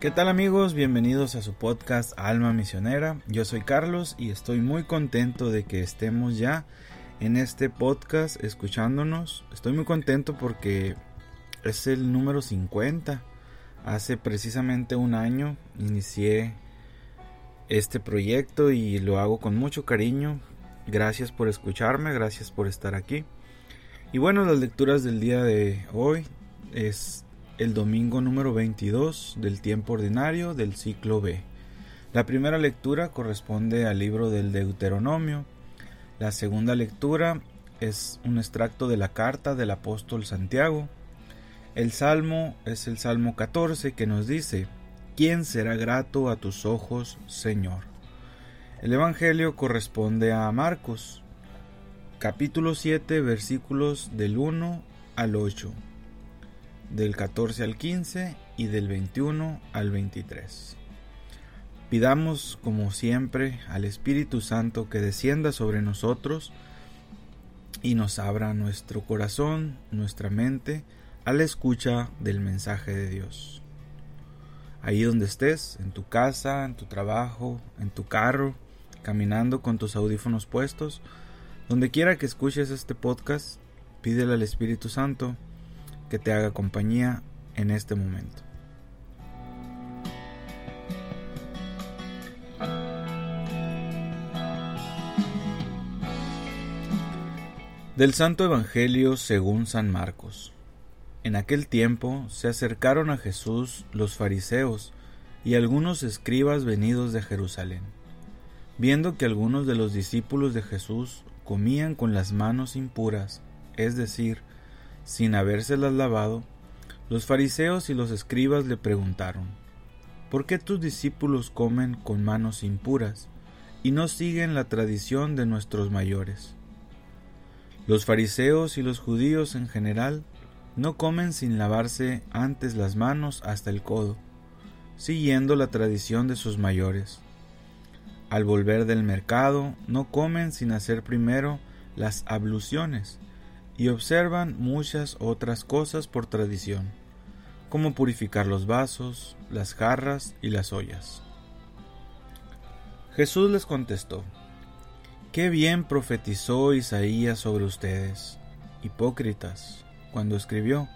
¿Qué tal amigos? Bienvenidos a su podcast Alma Misionera. Yo soy Carlos y estoy muy contento de que estemos ya en este podcast escuchándonos. Estoy muy contento porque es el número 50. Hace precisamente un año inicié este proyecto y lo hago con mucho cariño. Gracias por escucharme, gracias por estar aquí. Y bueno, las lecturas del día de hoy es el domingo número 22 del tiempo ordinario del ciclo B. La primera lectura corresponde al libro del Deuteronomio. La segunda lectura es un extracto de la carta del apóstol Santiago. El salmo es el salmo 14 que nos dice, ¿quién será grato a tus ojos, Señor? El Evangelio corresponde a Marcos, capítulo 7, versículos del 1 al 8 del 14 al 15 y del 21 al 23. Pidamos, como siempre, al Espíritu Santo que descienda sobre nosotros y nos abra nuestro corazón, nuestra mente, a la escucha del mensaje de Dios. Ahí donde estés, en tu casa, en tu trabajo, en tu carro, caminando con tus audífonos puestos, donde quiera que escuches este podcast, pídele al Espíritu Santo que te haga compañía en este momento. Del Santo Evangelio según San Marcos. En aquel tiempo se acercaron a Jesús los fariseos y algunos escribas venidos de Jerusalén. Viendo que algunos de los discípulos de Jesús comían con las manos impuras, es decir, sin habérselas lavado, los fariseos y los escribas le preguntaron, ¿por qué tus discípulos comen con manos impuras y no siguen la tradición de nuestros mayores? Los fariseos y los judíos en general no comen sin lavarse antes las manos hasta el codo, siguiendo la tradición de sus mayores. Al volver del mercado no comen sin hacer primero las abluciones, y observan muchas otras cosas por tradición, como purificar los vasos, las jarras y las ollas. Jesús les contestó, Qué bien profetizó Isaías sobre ustedes, hipócritas, cuando escribió,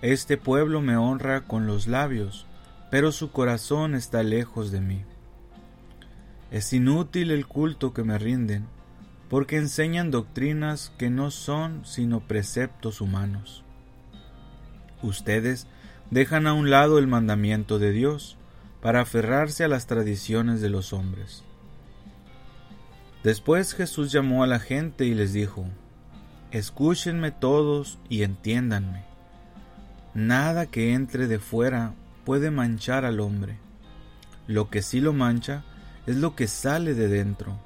Este pueblo me honra con los labios, pero su corazón está lejos de mí. Es inútil el culto que me rinden, porque enseñan doctrinas que no son sino preceptos humanos. Ustedes dejan a un lado el mandamiento de Dios para aferrarse a las tradiciones de los hombres. Después Jesús llamó a la gente y les dijo, Escúchenme todos y entiéndanme. Nada que entre de fuera puede manchar al hombre. Lo que sí lo mancha es lo que sale de dentro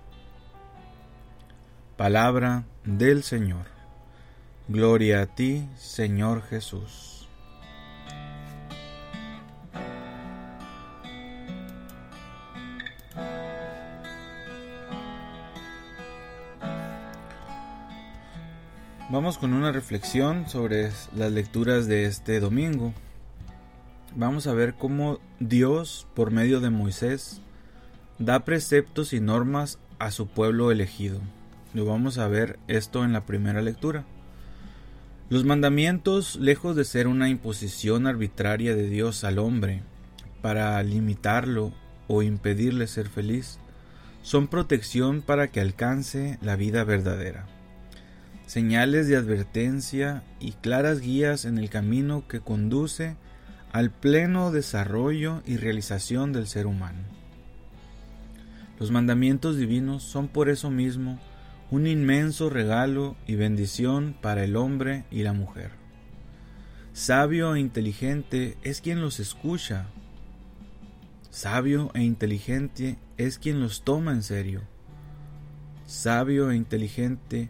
Palabra del Señor. Gloria a ti, Señor Jesús. Vamos con una reflexión sobre las lecturas de este domingo. Vamos a ver cómo Dios, por medio de Moisés, da preceptos y normas a su pueblo elegido. Lo vamos a ver esto en la primera lectura. Los mandamientos, lejos de ser una imposición arbitraria de Dios al hombre para limitarlo o impedirle ser feliz, son protección para que alcance la vida verdadera señales de advertencia y claras guías en el camino que conduce al pleno desarrollo y realización del ser humano. Los mandamientos divinos son por eso mismo un inmenso regalo y bendición para el hombre y la mujer. Sabio e inteligente es quien los escucha. Sabio e inteligente es quien los toma en serio. Sabio e inteligente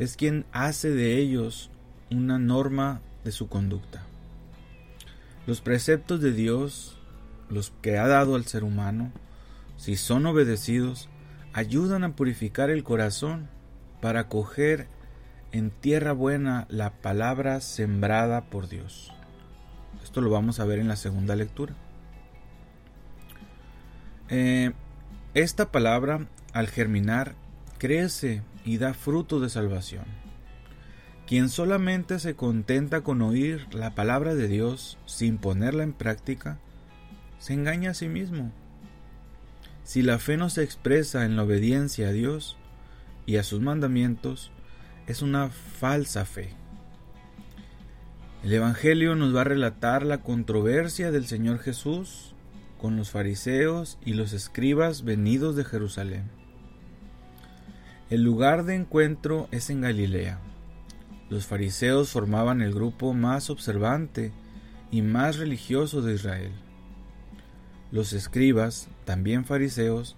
es quien hace de ellos una norma de su conducta. Los preceptos de Dios, los que ha dado al ser humano, si son obedecidos, ayudan a purificar el corazón para acoger en tierra buena la palabra sembrada por Dios. Esto lo vamos a ver en la segunda lectura. Eh, esta palabra, al germinar, crece y da fruto de salvación. Quien solamente se contenta con oír la palabra de Dios sin ponerla en práctica, se engaña a sí mismo. Si la fe no se expresa en la obediencia a Dios y a sus mandamientos, es una falsa fe. El Evangelio nos va a relatar la controversia del Señor Jesús con los fariseos y los escribas venidos de Jerusalén. El lugar de encuentro es en Galilea. Los fariseos formaban el grupo más observante y más religioso de Israel. Los escribas, también fariseos,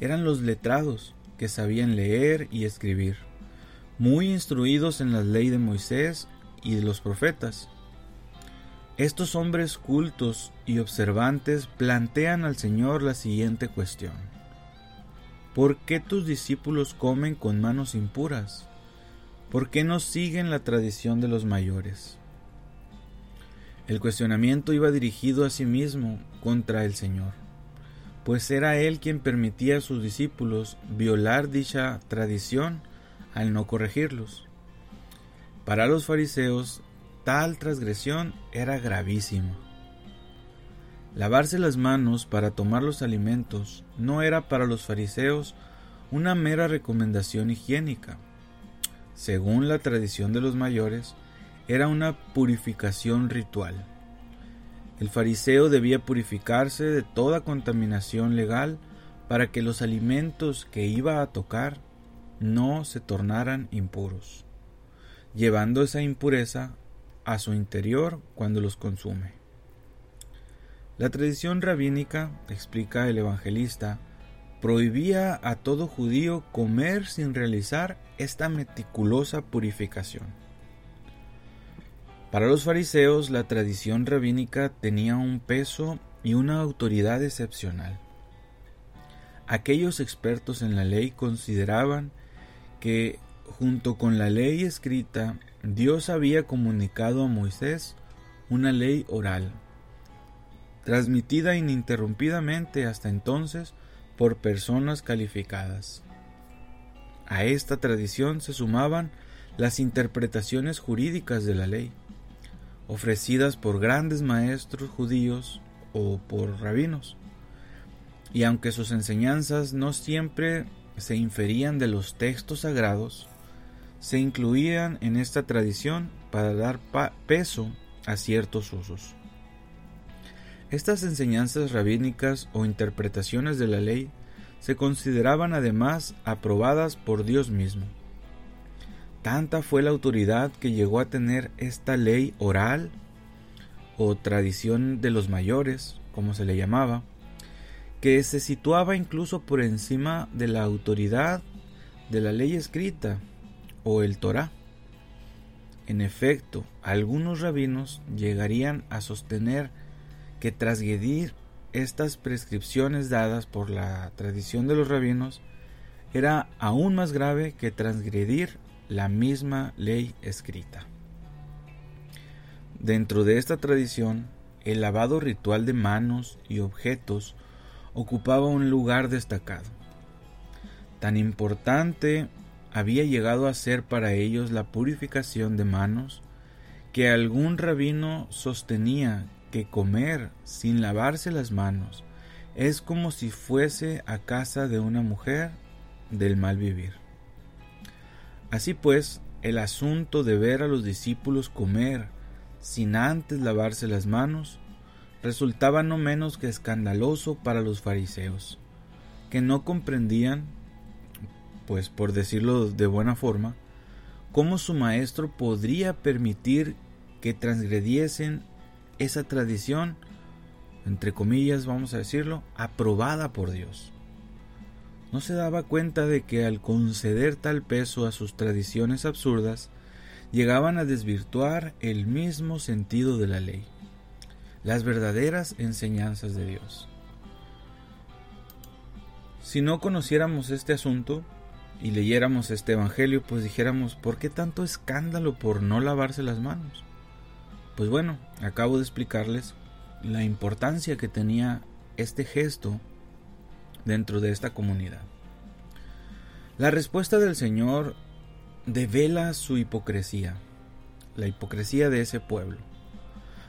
eran los letrados que sabían leer y escribir, muy instruidos en la ley de Moisés y de los profetas. Estos hombres cultos y observantes plantean al Señor la siguiente cuestión. ¿Por qué tus discípulos comen con manos impuras? ¿Por qué no siguen la tradición de los mayores? El cuestionamiento iba dirigido a sí mismo contra el Señor, pues era Él quien permitía a sus discípulos violar dicha tradición al no corregirlos. Para los fariseos, tal transgresión era gravísima. Lavarse las manos para tomar los alimentos no era para los fariseos una mera recomendación higiénica. Según la tradición de los mayores, era una purificación ritual. El fariseo debía purificarse de toda contaminación legal para que los alimentos que iba a tocar no se tornaran impuros, llevando esa impureza a su interior cuando los consume. La tradición rabínica, explica el evangelista, prohibía a todo judío comer sin realizar esta meticulosa purificación. Para los fariseos la tradición rabínica tenía un peso y una autoridad excepcional. Aquellos expertos en la ley consideraban que junto con la ley escrita Dios había comunicado a Moisés una ley oral transmitida ininterrumpidamente hasta entonces por personas calificadas. A esta tradición se sumaban las interpretaciones jurídicas de la ley, ofrecidas por grandes maestros judíos o por rabinos. Y aunque sus enseñanzas no siempre se inferían de los textos sagrados, se incluían en esta tradición para dar peso a ciertos usos. Estas enseñanzas rabínicas o interpretaciones de la ley se consideraban además aprobadas por Dios mismo. Tanta fue la autoridad que llegó a tener esta ley oral o tradición de los mayores, como se le llamaba, que se situaba incluso por encima de la autoridad de la ley escrita o el Torah. En efecto, algunos rabinos llegarían a sostener que transgredir estas prescripciones dadas por la tradición de los rabinos era aún más grave que transgredir la misma ley escrita. Dentro de esta tradición, el lavado ritual de manos y objetos ocupaba un lugar destacado. Tan importante había llegado a ser para ellos la purificación de manos que algún rabino sostenía que comer sin lavarse las manos es como si fuese a casa de una mujer del mal vivir. Así pues, el asunto de ver a los discípulos comer sin antes lavarse las manos resultaba no menos que escandaloso para los fariseos, que no comprendían, pues por decirlo de buena forma, cómo su maestro podría permitir que transgrediesen esa tradición, entre comillas vamos a decirlo, aprobada por Dios. No se daba cuenta de que al conceder tal peso a sus tradiciones absurdas, llegaban a desvirtuar el mismo sentido de la ley, las verdaderas enseñanzas de Dios. Si no conociéramos este asunto y leyéramos este Evangelio, pues dijéramos, ¿por qué tanto escándalo por no lavarse las manos? Pues bueno, acabo de explicarles la importancia que tenía este gesto dentro de esta comunidad. La respuesta del Señor devela su hipocresía, la hipocresía de ese pueblo.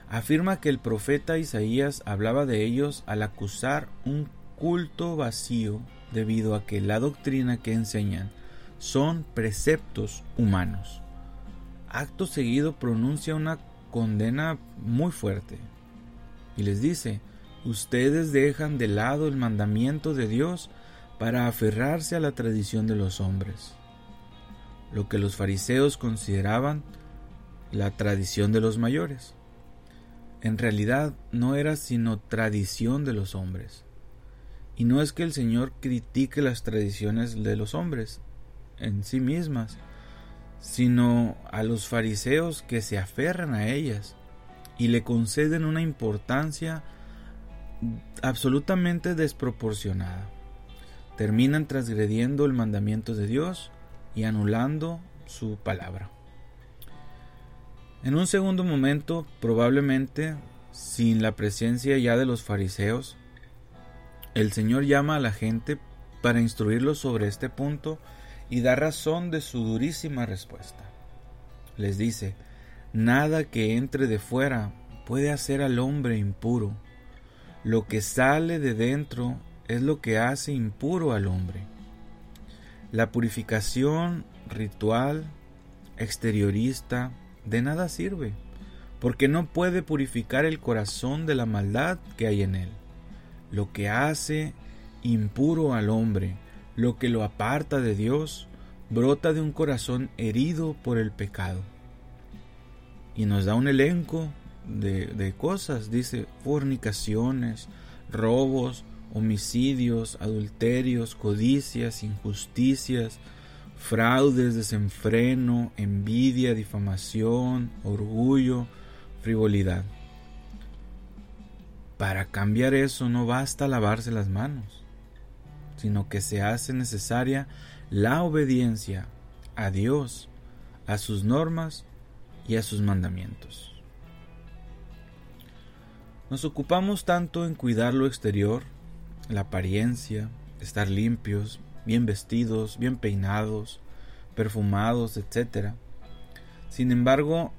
Afirma que el profeta Isaías hablaba de ellos al acusar un culto vacío debido a que la doctrina que enseñan son preceptos humanos. Acto seguido pronuncia una condena muy fuerte y les dice, ustedes dejan de lado el mandamiento de Dios para aferrarse a la tradición de los hombres, lo que los fariseos consideraban la tradición de los mayores. En realidad no era sino tradición de los hombres. Y no es que el Señor critique las tradiciones de los hombres en sí mismas, sino a los fariseos que se aferran a ellas y le conceden una importancia absolutamente desproporcionada. Terminan transgrediendo el mandamiento de Dios y anulando su palabra. En un segundo momento, probablemente sin la presencia ya de los fariseos, el Señor llama a la gente para instruirlos sobre este punto y da razón de su durísima respuesta. Les dice, nada que entre de fuera puede hacer al hombre impuro. Lo que sale de dentro es lo que hace impuro al hombre. La purificación ritual, exteriorista, de nada sirve, porque no puede purificar el corazón de la maldad que hay en él. Lo que hace impuro al hombre lo que lo aparta de Dios brota de un corazón herido por el pecado. Y nos da un elenco de, cosas, dice, fornicaciones, robos, homicidios, adulterios, codicias, injusticias, fraudes, desenfreno, envidia, difamación, orgullo, frivolidad. Para cambiar eso no basta lavarse las manos sino que se hace necesaria la obediencia a Dios, a sus normas y a sus mandamientos. Nos ocupamos tanto en cuidar lo exterior, la apariencia, estar limpios, bien vestidos, bien peinados, perfumados, etc. Sin embargo,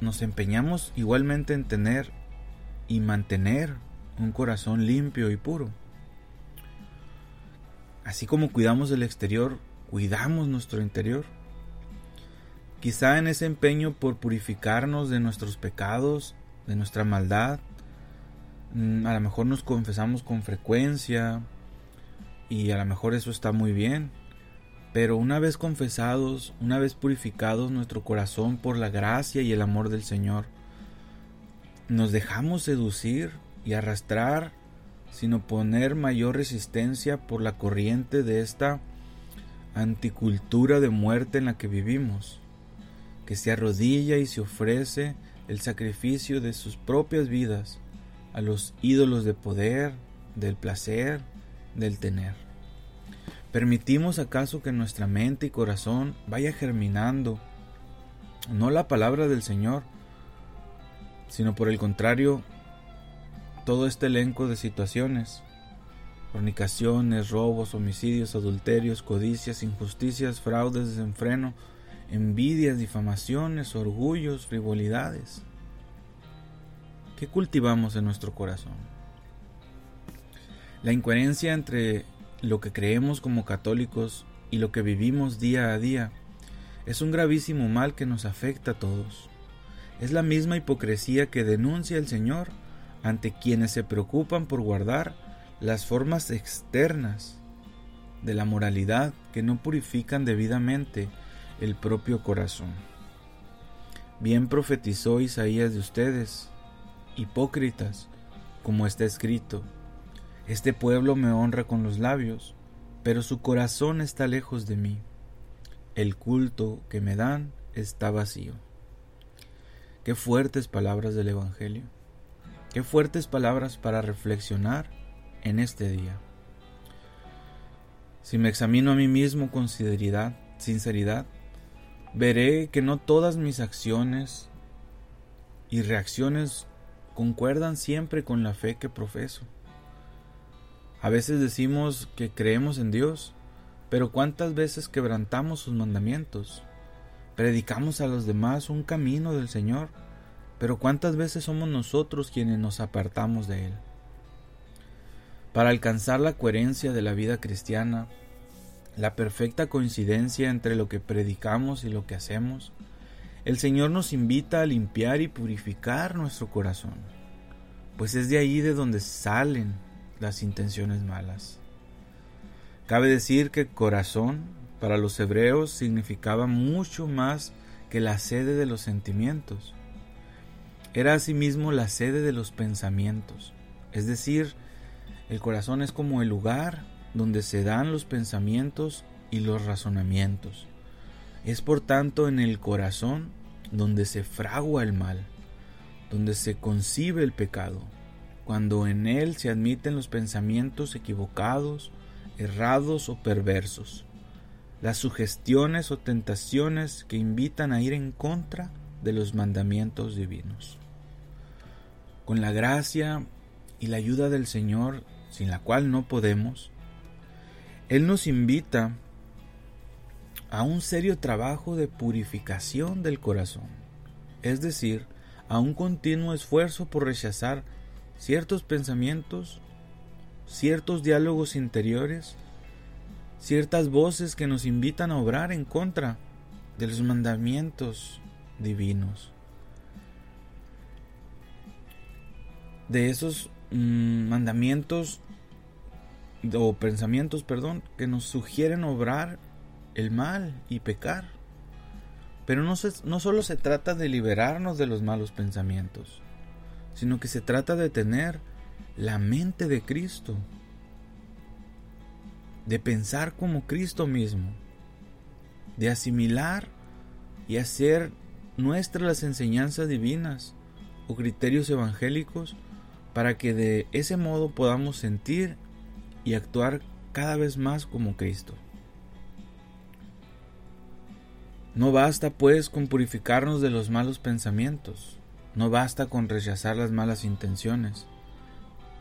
nos empeñamos igualmente en tener y mantener un corazón limpio y puro. Así como cuidamos el exterior, cuidamos nuestro interior. Quizá en ese empeño por purificarnos de nuestros pecados, de nuestra maldad, mm, a lo mejor nos confesamos con frecuencia y a lo mejor eso está muy bien. Pero una vez confesados, una vez purificados nuestro corazón por la gracia y el amor del Señor, nos dejamos seducir y arrastrar sin oponer mayor resistencia por la corriente de esta anticultura de muerte en la que vivimos, que se arrodilla y se ofrece el sacrificio de sus propias vidas a los ídolos de poder, del placer, del tener. ¿Permitimos acaso que nuestra mente y corazón vaya germinando no la palabra del Señor, sino por el contrario, todo este elenco de situaciones, fornicaciones, robos, homicidios, adulterios, codicias, injusticias, fraudes, desenfreno, envidias, difamaciones, orgullos, frivolidades. ¿Qué cultivamos en nuestro corazón? La incoherencia entre lo que creemos como católicos y lo que vivimos día a día es un gravísimo mal que nos afecta a todos. Es la misma hipocresía que denuncia el Señor ante quienes se preocupan por guardar las formas externas de la moralidad que no purifican debidamente el propio corazón. Bien profetizó Isaías de ustedes, hipócritas, como está escrito, este pueblo me honra con los labios, pero su corazón está lejos de mí. El culto que me dan está vacío. Qué fuertes palabras del Evangelio. Qué fuertes palabras para reflexionar en este día. Si me examino a mí mismo con sinceridad, sinceridad, veré que no todas mis acciones y reacciones concuerdan siempre con la fe que profeso. A veces decimos que creemos en Dios, pero ¿cuántas veces quebrantamos sus mandamientos? Predicamos a los demás un camino del Señor, pero ¿cuántas veces somos nosotros quienes nos apartamos de Él? Para alcanzar la coherencia de la vida cristiana, la perfecta coincidencia entre lo que predicamos y lo que hacemos, el Señor nos invita a limpiar y purificar nuestro corazón, pues es de ahí de donde salen las intenciones malas. Cabe decir que corazón para los hebreos significaba mucho más que la sede de los sentimientos. Era asimismo la sede de los pensamientos. Es decir, el corazón es como el lugar donde se dan los pensamientos y los razonamientos. Es por tanto en el corazón donde se fragua el mal, donde se concibe el pecado, cuando en él se admiten los pensamientos equivocados, errados o perversos, las sugestiones o tentaciones que invitan a ir en contra de los mandamientos divinos. Con la gracia y la ayuda del Señor, sin la cual no podemos, Él nos invita a un serio trabajo de purificación del corazón, es decir, a un continuo esfuerzo por rechazar ciertos pensamientos, ciertos diálogos interiores, ciertas voces que nos invitan a obrar en contra de los mandamientos divinos. De esos mm, mandamientos o pensamientos, perdón, que nos sugieren obrar el mal y pecar. Pero no, se, no solo se trata de liberarnos de los malos pensamientos, sino que se trata de tener la mente de Cristo, de pensar como Cristo mismo, de asimilar y hacer nuestras las enseñanzas divinas o criterios evangélicos para que de ese modo podamos sentir y actuar cada vez más como Cristo. No basta pues con purificarnos de los malos pensamientos, no basta con rechazar las malas intenciones.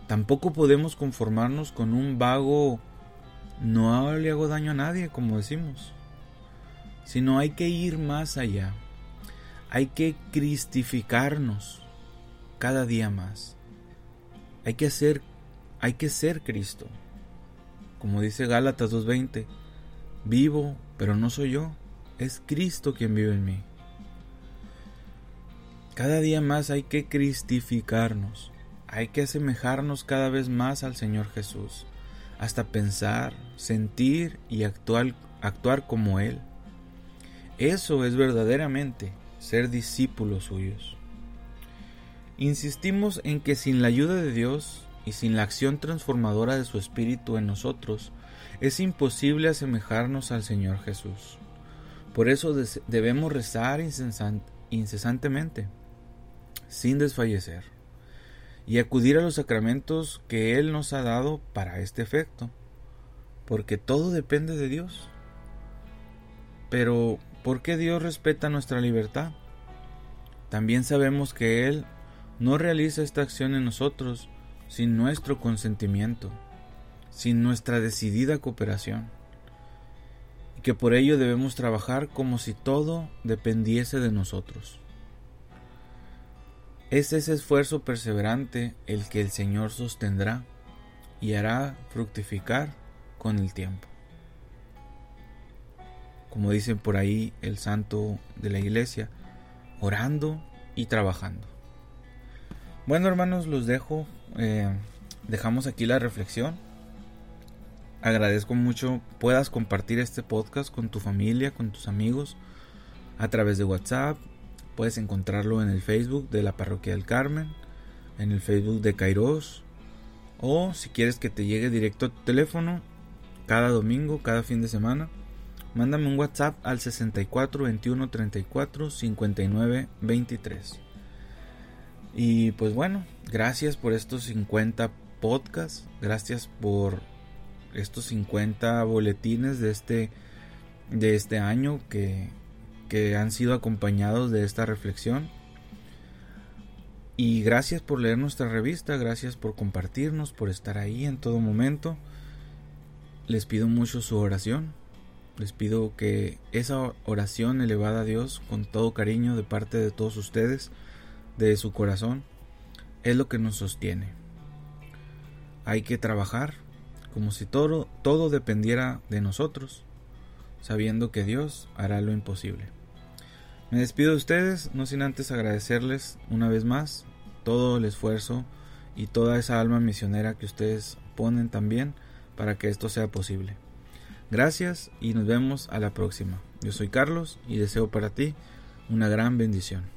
Tampoco podemos conformarnos con un vago no le hago daño a nadie, como decimos. Sino hay que ir más allá. Hay que cristificarnos cada día más. Hay que ser hay que ser Cristo. Como dice Gálatas 2:20, vivo, pero no soy yo, es Cristo quien vive en mí. Cada día más hay que cristificarnos, hay que asemejarnos cada vez más al Señor Jesús, hasta pensar, sentir y actuar, actuar como Él. Eso es verdaderamente ser discípulos suyos. Insistimos en que sin la ayuda de Dios y sin la acción transformadora de su Espíritu en nosotros, es imposible asemejarnos al Señor Jesús. Por eso debemos rezar incesantemente, sin desfallecer, y acudir a los sacramentos que Él nos ha dado para este efecto, porque todo depende de Dios. Pero, ¿por qué Dios respeta nuestra libertad? También sabemos que Él no realiza esta acción en nosotros sin nuestro consentimiento, sin nuestra decidida cooperación, y que por ello debemos trabajar como si todo dependiese de nosotros. Es ese esfuerzo perseverante el que el Señor sostendrá y hará fructificar con el tiempo. Como dicen por ahí el santo de la iglesia, orando y trabajando. Bueno hermanos, los dejo. Eh, dejamos aquí la reflexión. Agradezco mucho puedas compartir este podcast con tu familia, con tus amigos, a través de WhatsApp. Puedes encontrarlo en el Facebook de la Parroquia del Carmen, en el Facebook de Kairos, o si quieres que te llegue directo a tu teléfono, cada domingo, cada fin de semana, mándame un WhatsApp al 64 21 34 59 23. Y pues bueno, gracias por estos 50 podcasts, gracias por estos 50 boletines de este, de este año que, que han sido acompañados de esta reflexión. Y gracias por leer nuestra revista, gracias por compartirnos, por estar ahí en todo momento. Les pido mucho su oración. Les pido que esa oración elevada a Dios con todo cariño de parte de todos ustedes de su corazón es lo que nos sostiene. Hay que trabajar como si todo, todo dependiera de nosotros, sabiendo que Dios hará lo imposible. Me despido de ustedes, no sin antes agradecerles una vez más todo el esfuerzo y toda esa alma misionera que ustedes ponen también para que esto sea posible. Gracias y nos vemos a la próxima. Yo soy Carlos y deseo para ti una gran bendición.